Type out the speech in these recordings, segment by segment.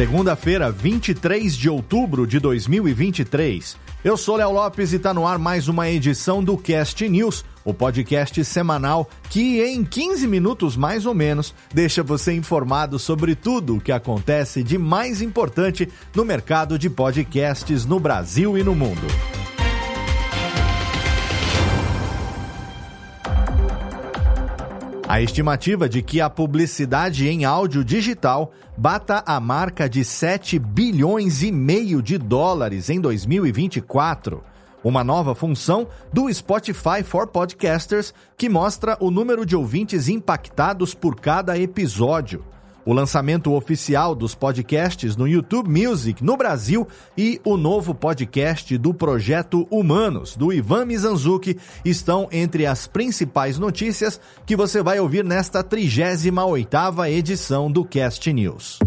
Segunda-feira, 23 de outubro de 2023. Eu sou Léo Lopes e está no ar mais uma edição do Cast News, o podcast semanal que, em 15 minutos mais ou menos, deixa você informado sobre tudo o que acontece de mais importante no mercado de podcasts no Brasil e no mundo. A estimativa de que a publicidade em áudio digital bata a marca de 7 bilhões e meio de dólares em 2024. Uma nova função do Spotify for Podcasters que mostra o número de ouvintes impactados por cada episódio o lançamento oficial dos podcasts no YouTube Music no Brasil e o novo podcast do Projeto Humanos, do Ivan Mizanzuki, estão entre as principais notícias que você vai ouvir nesta 38ª edição do Cast News.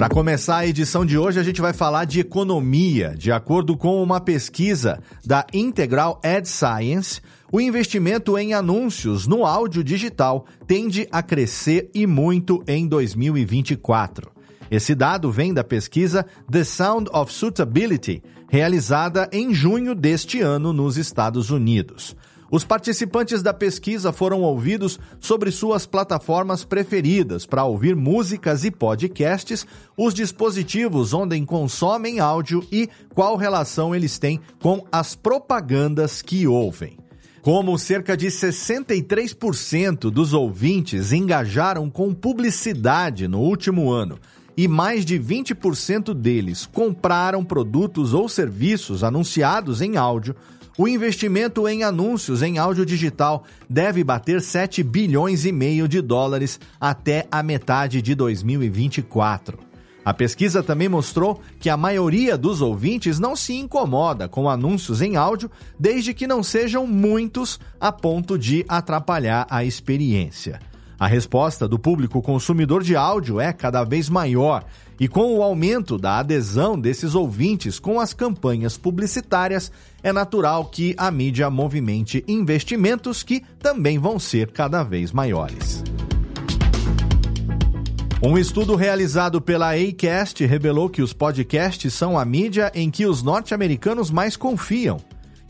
Para começar a edição de hoje, a gente vai falar de economia. De acordo com uma pesquisa da Integral Ad Science, o investimento em anúncios no áudio digital tende a crescer e muito em 2024. Esse dado vem da pesquisa The Sound of Suitability, realizada em junho deste ano nos Estados Unidos. Os participantes da pesquisa foram ouvidos sobre suas plataformas preferidas para ouvir músicas e podcasts, os dispositivos onde consomem áudio e qual relação eles têm com as propagandas que ouvem. Como cerca de 63% dos ouvintes engajaram com publicidade no último ano e mais de 20% deles compraram produtos ou serviços anunciados em áudio, o investimento em anúncios em áudio digital deve bater 7 bilhões e meio de dólares até a metade de 2024. A pesquisa também mostrou que a maioria dos ouvintes não se incomoda com anúncios em áudio, desde que não sejam muitos a ponto de atrapalhar a experiência. A resposta do público consumidor de áudio é cada vez maior, e com o aumento da adesão desses ouvintes com as campanhas publicitárias, é natural que a mídia movimente investimentos que também vão ser cada vez maiores. Um estudo realizado pela Acast revelou que os podcasts são a mídia em que os norte-americanos mais confiam.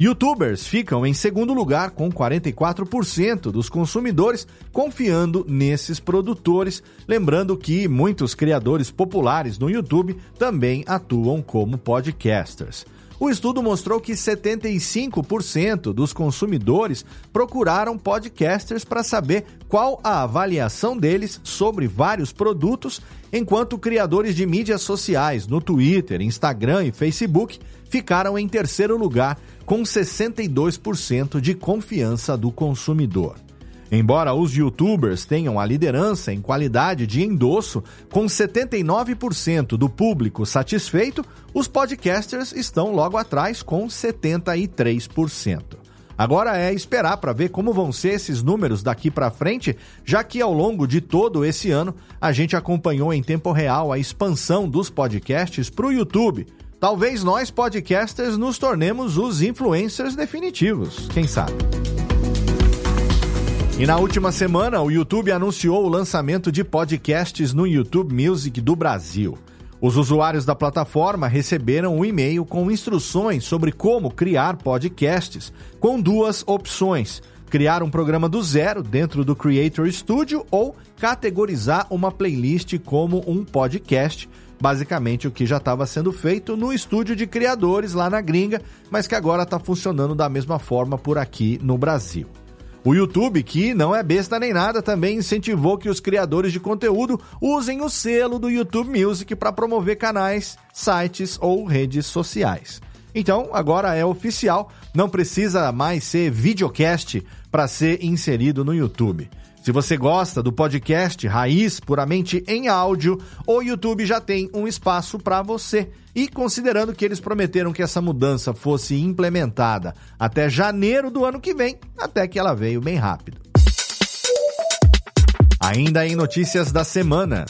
Youtubers ficam em segundo lugar, com 44% dos consumidores confiando nesses produtores. Lembrando que muitos criadores populares no YouTube também atuam como podcasters. O estudo mostrou que 75% dos consumidores procuraram podcasters para saber qual a avaliação deles sobre vários produtos, enquanto criadores de mídias sociais no Twitter, Instagram e Facebook ficaram em terceiro lugar, com 62% de confiança do consumidor. Embora os youtubers tenham a liderança em qualidade de endosso, com 79% do público satisfeito, os podcasters estão logo atrás com 73%. Agora é esperar para ver como vão ser esses números daqui para frente, já que ao longo de todo esse ano a gente acompanhou em tempo real a expansão dos podcasts para o YouTube. Talvez nós podcasters nos tornemos os influencers definitivos, quem sabe? E na última semana, o YouTube anunciou o lançamento de podcasts no YouTube Music do Brasil. Os usuários da plataforma receberam um e-mail com instruções sobre como criar podcasts, com duas opções: criar um programa do zero dentro do Creator Studio ou categorizar uma playlist como um podcast. Basicamente, o que já estava sendo feito no estúdio de criadores lá na gringa, mas que agora está funcionando da mesma forma por aqui no Brasil. O YouTube, que não é besta nem nada, também incentivou que os criadores de conteúdo usem o selo do YouTube Music para promover canais, sites ou redes sociais. Então, agora é oficial, não precisa mais ser videocast para ser inserido no YouTube. Se você gosta do podcast Raiz puramente em áudio, o YouTube já tem um espaço para você. E considerando que eles prometeram que essa mudança fosse implementada até janeiro do ano que vem, até que ela veio bem rápido. Ainda em notícias da semana.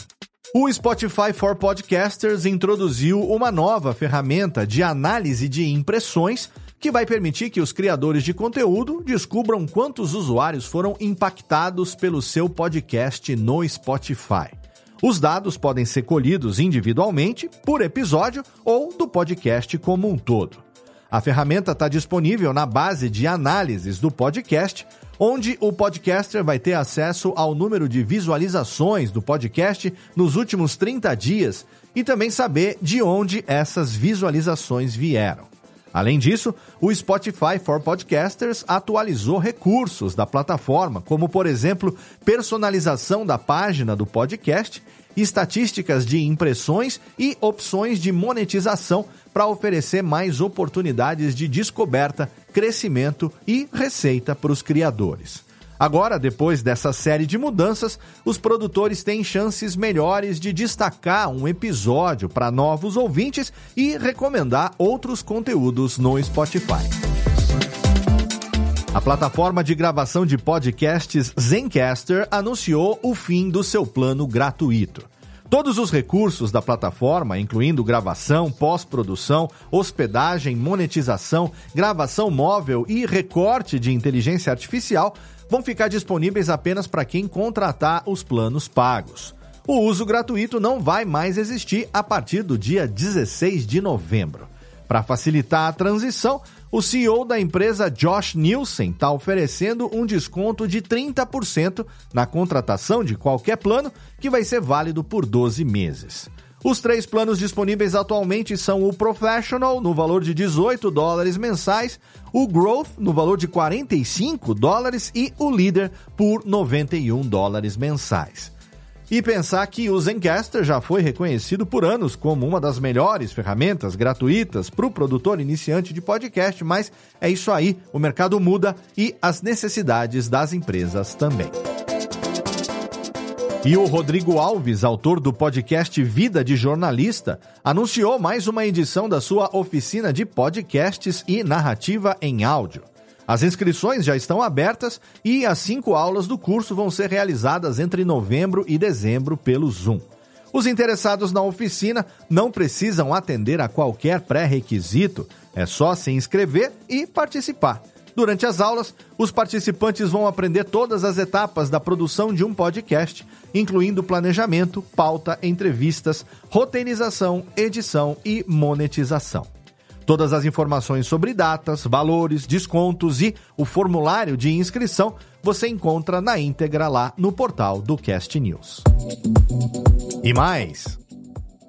O Spotify for Podcasters introduziu uma nova ferramenta de análise de impressões que vai permitir que os criadores de conteúdo descubram quantos usuários foram impactados pelo seu podcast no Spotify. Os dados podem ser colhidos individualmente, por episódio ou do podcast como um todo. A ferramenta está disponível na base de análises do podcast onde o podcaster vai ter acesso ao número de visualizações do podcast nos últimos 30 dias e também saber de onde essas visualizações vieram. Além disso, o Spotify for Podcasters atualizou recursos da plataforma, como, por exemplo, personalização da página do podcast, estatísticas de impressões e opções de monetização para oferecer mais oportunidades de descoberta, crescimento e receita para os criadores. Agora, depois dessa série de mudanças, os produtores têm chances melhores de destacar um episódio para novos ouvintes e recomendar outros conteúdos no Spotify. A plataforma de gravação de podcasts Zencaster anunciou o fim do seu plano gratuito. Todos os recursos da plataforma, incluindo gravação, pós-produção, hospedagem, monetização, gravação móvel e recorte de inteligência artificial, vão ficar disponíveis apenas para quem contratar os planos pagos. O uso gratuito não vai mais existir a partir do dia 16 de novembro. Para facilitar a transição, o CEO da empresa Josh Nielsen está oferecendo um desconto de 30% na contratação de qualquer plano, que vai ser válido por 12 meses. Os três planos disponíveis atualmente são o Professional, no valor de 18 dólares mensais, o Growth, no valor de 45 dólares, e o Leader, por 91 dólares mensais. E pensar que o Zencaster já foi reconhecido por anos como uma das melhores ferramentas gratuitas para o produtor iniciante de podcast, mas é isso aí, o mercado muda e as necessidades das empresas também. E o Rodrigo Alves, autor do podcast Vida de Jornalista, anunciou mais uma edição da sua oficina de podcasts e narrativa em áudio. As inscrições já estão abertas e as cinco aulas do curso vão ser realizadas entre novembro e dezembro pelo Zoom. Os interessados na oficina não precisam atender a qualquer pré-requisito, é só se inscrever e participar. Durante as aulas, os participantes vão aprender todas as etapas da produção de um podcast, incluindo planejamento, pauta, entrevistas, roteirização, edição e monetização. Todas as informações sobre datas, valores, descontos e o formulário de inscrição você encontra na íntegra lá no portal do Cast News. E mais,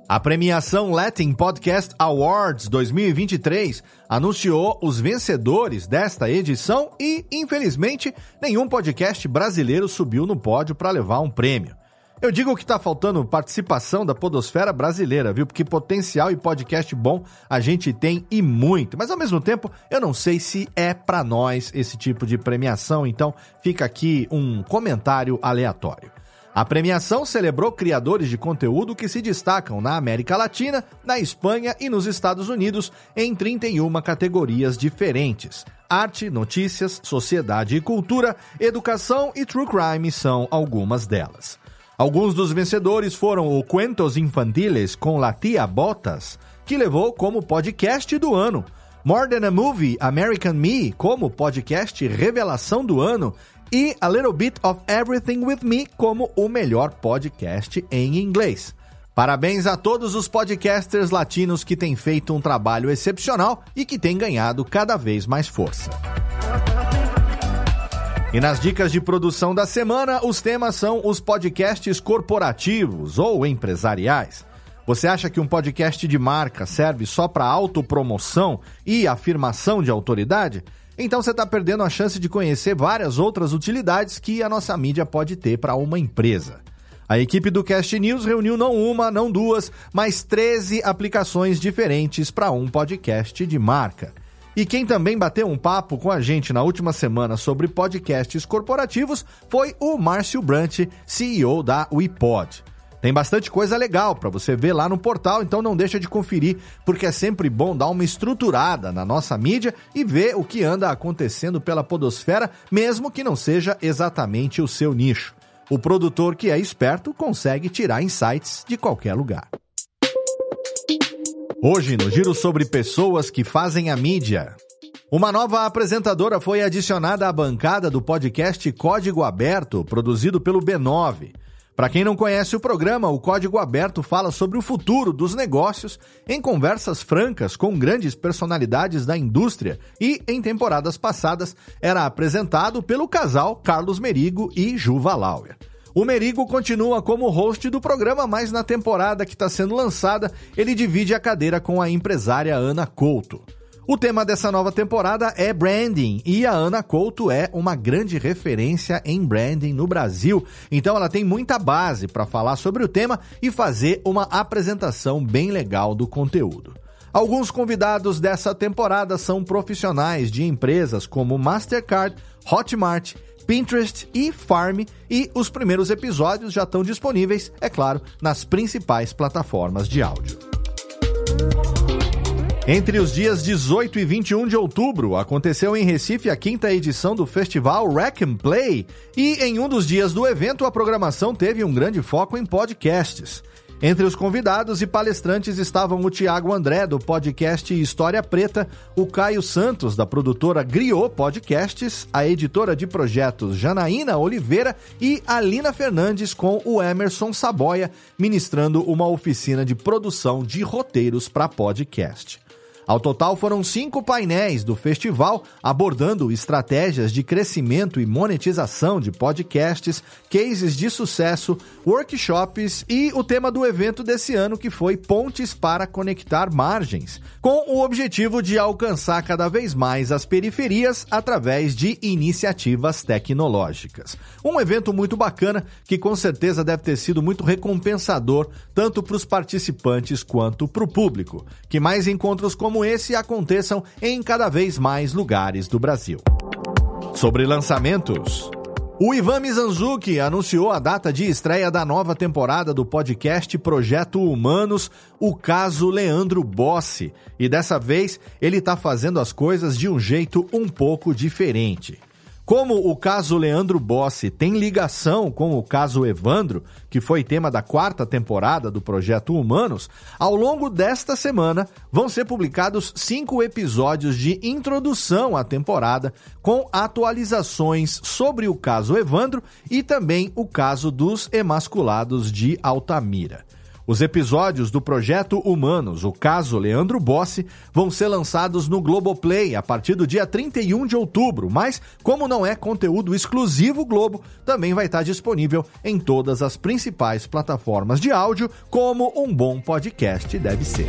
a premiação Latin Podcast Awards 2023 anunciou os vencedores desta edição e, infelizmente, nenhum podcast brasileiro subiu no pódio para levar um prêmio. Eu digo que tá faltando participação da podosfera brasileira, viu? Porque potencial e podcast bom a gente tem e muito. Mas ao mesmo tempo, eu não sei se é para nós esse tipo de premiação, então fica aqui um comentário aleatório. A premiação celebrou criadores de conteúdo que se destacam na América Latina, na Espanha e nos Estados Unidos em 31 categorias diferentes. Arte, notícias, sociedade e cultura, educação e true crime são algumas delas. Alguns dos vencedores foram o Cuentos Infantiles com La Tia Botas, que levou como podcast do ano. More Than a Movie American Me como podcast revelação do ano e A Little Bit of Everything With Me como o melhor podcast em inglês. Parabéns a todos os podcasters latinos que têm feito um trabalho excepcional e que têm ganhado cada vez mais força. E nas dicas de produção da semana, os temas são os podcasts corporativos ou empresariais. Você acha que um podcast de marca serve só para autopromoção e afirmação de autoridade? Então você está perdendo a chance de conhecer várias outras utilidades que a nossa mídia pode ter para uma empresa. A equipe do Cast News reuniu não uma, não duas, mas 13 aplicações diferentes para um podcast de marca. E quem também bateu um papo com a gente na última semana sobre podcasts corporativos foi o Márcio Brant, CEO da WePod. Tem bastante coisa legal para você ver lá no portal, então não deixa de conferir, porque é sempre bom dar uma estruturada na nossa mídia e ver o que anda acontecendo pela podosfera, mesmo que não seja exatamente o seu nicho. O produtor que é esperto consegue tirar insights de qualquer lugar. Hoje, no giro sobre pessoas que fazem a mídia. Uma nova apresentadora foi adicionada à bancada do podcast Código Aberto, produzido pelo B9. Para quem não conhece o programa, o Código Aberto fala sobre o futuro dos negócios em conversas francas com grandes personalidades da indústria e, em temporadas passadas, era apresentado pelo casal Carlos Merigo e Juva Lauer. O Merigo continua como host do programa, mas na temporada que está sendo lançada, ele divide a cadeira com a empresária Ana Couto. O tema dessa nova temporada é branding e a Ana Couto é uma grande referência em branding no Brasil. Então ela tem muita base para falar sobre o tema e fazer uma apresentação bem legal do conteúdo. Alguns convidados dessa temporada são profissionais de empresas como Mastercard, Hotmart, Pinterest e Farm, e os primeiros episódios já estão disponíveis, é claro, nas principais plataformas de áudio. Entre os dias 18 e 21 de outubro, aconteceu em Recife a quinta edição do festival Rack and Play, e em um dos dias do evento a programação teve um grande foco em podcasts. Entre os convidados e palestrantes estavam o Tiago André, do podcast História Preta, o Caio Santos, da produtora Griot Podcasts, a editora de projetos Janaína Oliveira e a Lina Fernandes com o Emerson Saboia, ministrando uma oficina de produção de roteiros para podcast. Ao total, foram cinco painéis do festival abordando estratégias de crescimento e monetização de podcasts, cases de sucesso, workshops e o tema do evento desse ano que foi Pontes para Conectar Margens, com o objetivo de alcançar cada vez mais as periferias através de iniciativas tecnológicas. Um evento muito bacana que com certeza deve ter sido muito recompensador tanto para os participantes quanto para o público. Que mais encontros como esse aconteçam em cada vez mais lugares do Brasil. Sobre lançamentos. O Ivan Mizanzuki anunciou a data de estreia da nova temporada do podcast Projeto Humanos, o caso Leandro Bossi. E dessa vez ele está fazendo as coisas de um jeito um pouco diferente. Como o caso Leandro Bossi tem ligação com o caso Evandro, que foi tema da quarta temporada do Projeto Humanos, ao longo desta semana vão ser publicados cinco episódios de introdução à temporada, com atualizações sobre o caso Evandro e também o caso dos emasculados de Altamira. Os episódios do Projeto Humanos, o caso Leandro Bossi, vão ser lançados no Globoplay a partir do dia 31 de outubro, mas como não é conteúdo exclusivo Globo, também vai estar disponível em todas as principais plataformas de áudio, como um bom podcast deve ser.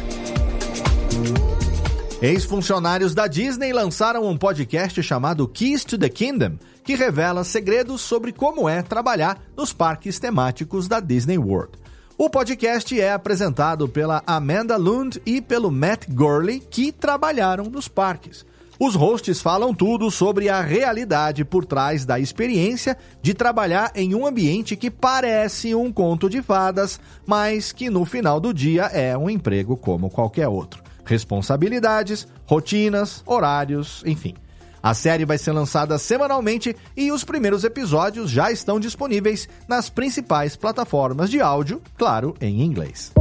Ex-funcionários da Disney lançaram um podcast chamado Keys to the Kingdom, que revela segredos sobre como é trabalhar nos parques temáticos da Disney World. O podcast é apresentado pela Amanda Lund e pelo Matt Gurley, que trabalharam nos parques. Os hosts falam tudo sobre a realidade por trás da experiência de trabalhar em um ambiente que parece um conto de fadas, mas que no final do dia é um emprego como qualquer outro. Responsabilidades, rotinas, horários, enfim. A série vai ser lançada semanalmente e os primeiros episódios já estão disponíveis nas principais plataformas de áudio, claro, em inglês.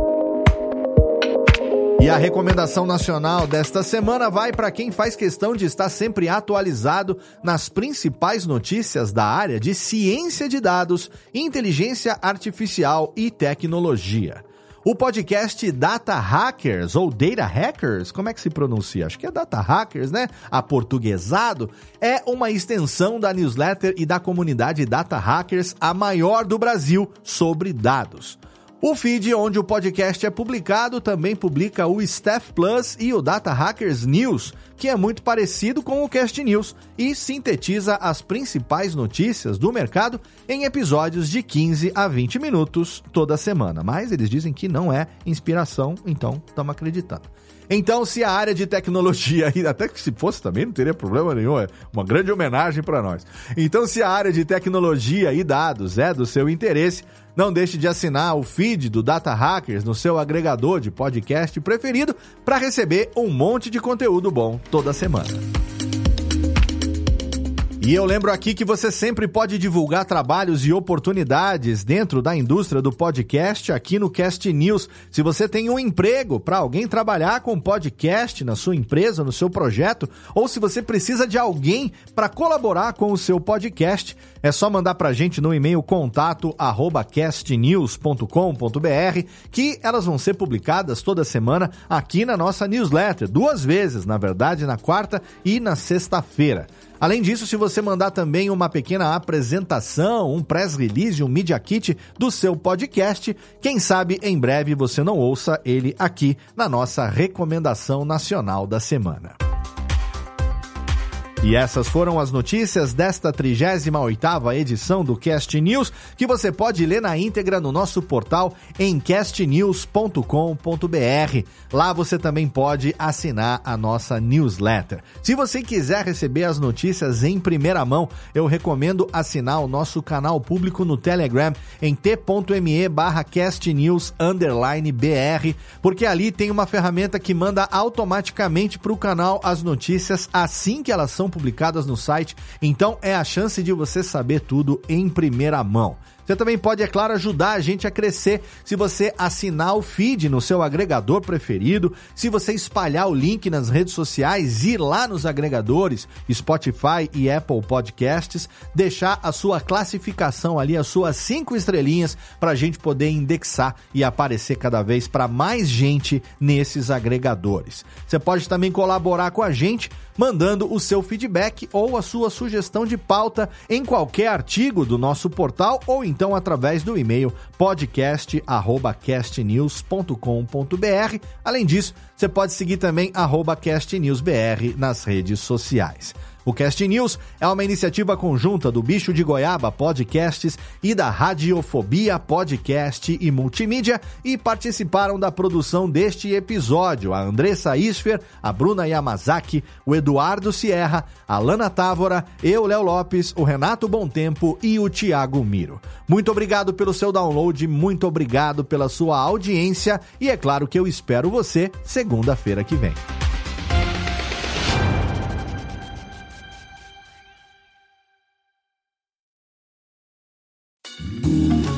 E a recomendação nacional desta semana vai para quem faz questão de estar sempre atualizado nas principais notícias da área de ciência de dados, inteligência artificial e tecnologia. O podcast Data Hackers, ou Data Hackers, como é que se pronuncia? Acho que é Data Hackers, né? Aportuguesado, é uma extensão da newsletter e da comunidade Data Hackers, a maior do Brasil, sobre dados. O feed onde o podcast é publicado também publica o Staff Plus e o Data Hackers News, que é muito parecido com o Cast News e sintetiza as principais notícias do mercado em episódios de 15 a 20 minutos toda semana. Mas eles dizem que não é inspiração, então estamos acreditando. Então, se a área de tecnologia, até que se fosse também não teria problema nenhum, é uma grande homenagem para nós. Então, se a área de tecnologia e dados é do seu interesse, não deixe de assinar o feed do Data Hackers no seu agregador de podcast preferido para receber um monte de conteúdo bom toda semana. E eu lembro aqui que você sempre pode divulgar trabalhos e oportunidades dentro da indústria do podcast aqui no Cast News. Se você tem um emprego para alguém trabalhar com podcast na sua empresa, no seu projeto, ou se você precisa de alguém para colaborar com o seu podcast, é só mandar para a gente no e-mail contato castnews.com.br que elas vão ser publicadas toda semana aqui na nossa newsletter, duas vezes, na verdade, na quarta e na sexta-feira. Além disso, se você mandar também uma pequena apresentação, um press release, um media kit do seu podcast, quem sabe em breve você não ouça ele aqui na nossa recomendação nacional da semana. E essas foram as notícias desta 38ª edição do Cast News, que você pode ler na íntegra no nosso portal em castnews.com.br. Lá você também pode assinar a nossa newsletter. Se você quiser receber as notícias em primeira mão, eu recomendo assinar o nosso canal público no Telegram em t.me barra castnews br, porque ali tem uma ferramenta que manda automaticamente para o canal as notícias assim que elas são publicadas no site, então é a chance de você saber tudo em primeira mão. Você também pode, é claro, ajudar a gente a crescer se você assinar o feed no seu agregador preferido, se você espalhar o link nas redes sociais, ir lá nos agregadores Spotify e Apple Podcasts, deixar a sua classificação ali, as suas cinco estrelinhas, para a gente poder indexar e aparecer cada vez para mais gente nesses agregadores. Você pode também colaborar com a gente mandando o seu feedback ou a sua sugestão de pauta em qualquer artigo do nosso portal ou então através do e-mail podcast@castnews.com.br. Além disso, você pode seguir também @castnewsbr nas redes sociais. O Cast News é uma iniciativa conjunta do Bicho de Goiaba Podcasts e da Radiofobia Podcast e Multimídia e participaram da produção deste episódio a Andressa Isfer, a Bruna Yamazaki, o Eduardo Sierra, a Lana Távora, eu, Léo Lopes, o Renato Tempo e o Tiago Miro. Muito obrigado pelo seu download, muito obrigado pela sua audiência e é claro que eu espero você segunda-feira que vem.